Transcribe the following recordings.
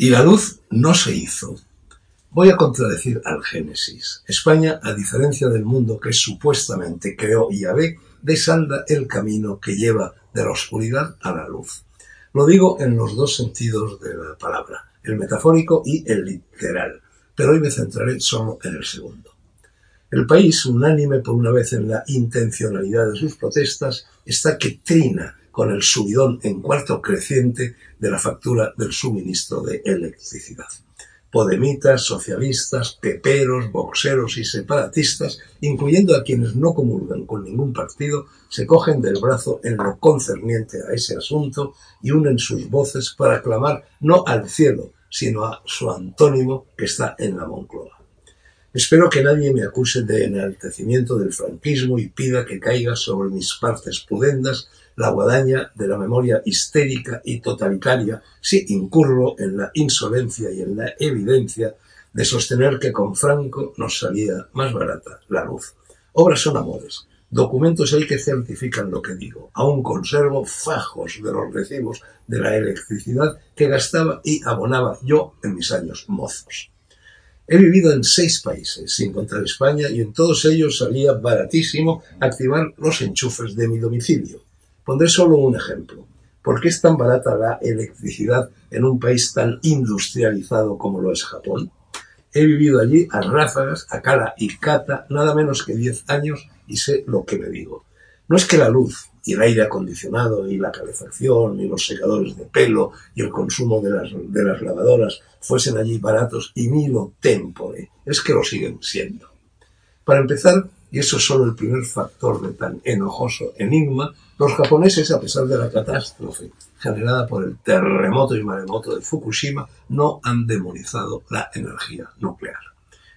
Y la luz no se hizo. Voy a contradecir al Génesis. España, a diferencia del mundo que supuestamente creó Yahvé, desanda el camino que lleva de la oscuridad a la luz. Lo digo en los dos sentidos de la palabra, el metafórico y el literal, pero hoy me centraré solo en el segundo. El país, unánime por una vez en la intencionalidad de sus protestas, está que trina con el subidón en cuarto creciente de la factura del suministro de electricidad. Podemitas, socialistas, peperos, boxeros y separatistas, incluyendo a quienes no comulgan con ningún partido, se cogen del brazo en lo concerniente a ese asunto y unen sus voces para clamar no al cielo, sino a su antónimo que está en la Moncloa. Espero que nadie me acuse de enaltecimiento del franquismo y pida que caiga sobre mis partes pudendas la guadaña de la memoria histérica y totalitaria si incurro en la insolencia y en la evidencia de sostener que con Franco nos salía más barata la luz. Obras son amores, documentos hay que certifican lo que digo. Aún conservo fajos de los recibos de la electricidad que gastaba y abonaba yo en mis años mozos. He vivido en seis países, sin contar España, y en todos ellos salía baratísimo activar los enchufes de mi domicilio. Pondré solo un ejemplo. ¿Por qué es tan barata la electricidad en un país tan industrializado como lo es Japón? He vivido allí a ráfagas, a cara y cata, nada menos que diez años y sé lo que me digo. No es que la luz y el aire acondicionado y la calefacción y los secadores de pelo y el consumo de las, lavadoras fuesen allí baratos y milo tempore, es que lo siguen siendo. Para empezar, y eso es solo el primer factor de tan enojoso enigma, los japoneses, a pesar de la catástrofe generada por el terremoto y maremoto de Fukushima, no han demonizado la energía nuclear.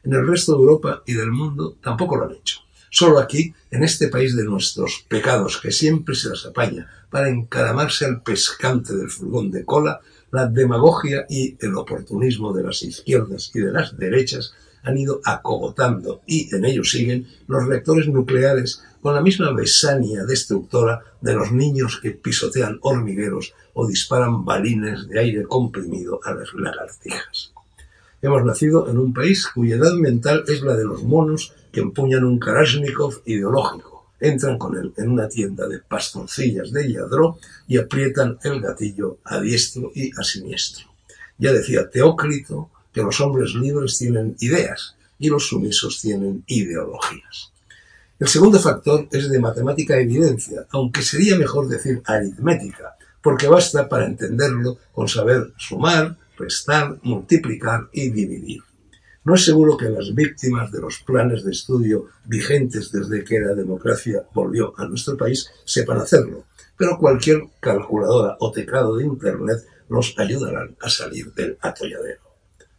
En el resto de Europa y del mundo tampoco lo han hecho. Solo aquí, en este país de nuestros pecados, que siempre se las apaña para encaramarse al pescante del furgón de cola, la demagogia y el oportunismo de las izquierdas y de las derechas han ido acogotando y en ello siguen los reactores nucleares con la misma besania destructora de los niños que pisotean hormigueros o disparan balines de aire comprimido a las lagartijas. Hemos nacido en un país cuya edad mental es la de los monos que empuñan un Kalashnikov ideológico, entran con él en una tienda de pastoncillas de Yadró y aprietan el gatillo a diestro y a siniestro. Ya decía Teócrito que los hombres libres tienen ideas y los sumisos tienen ideologías. El segundo factor es de matemática evidencia, aunque sería mejor decir aritmética, porque basta para entenderlo con saber sumar, restar, multiplicar y dividir. No es seguro que las víctimas de los planes de estudio vigentes desde que la democracia volvió a nuestro país sepan hacerlo, pero cualquier calculadora o teclado de Internet los ayudarán a salir del atolladero.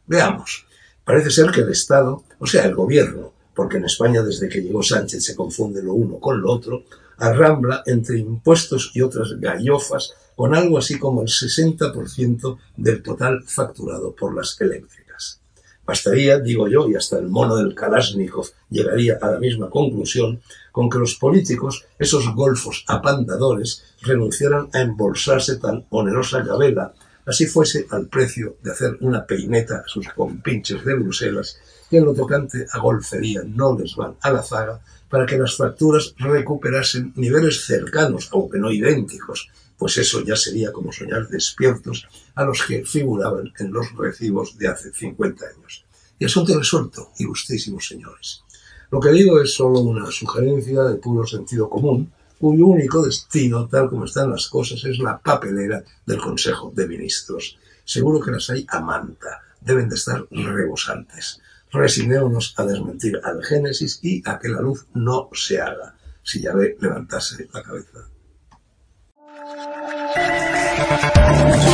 Veamos. Parece ser que el Estado, o sea, el gobierno, porque en España desde que llegó Sánchez se confunde lo uno con lo otro, arrambla entre impuestos y otras gallofas con algo así como el 60% del total facturado por las eléctricas. Bastaría, digo yo, y hasta el mono del Kalashnikov llegaría a la misma conclusión, con que los políticos, esos golfos apandadores, renunciaran a embolsarse tan onerosa gabela así fuese al precio de hacer una peineta a sus compinches de Bruselas, que en lo tocante a golfería no les van a la zaga, para que las facturas recuperasen niveles cercanos, aunque no idénticos, pues eso ya sería como soñar despiertos a los que figuraban en los recibos de hace 50 años. Y asunto resuelto, ilustrísimos señores. Lo que digo es solo una sugerencia de puro sentido común, cuyo único destino, tal como están las cosas, es la papelera del Consejo de Ministros. Seguro que las hay a manta, deben de estar rebosantes. Resignémonos a desmentir al Génesis y a que la luz no se haga, si ya ve levantarse la cabeza. Música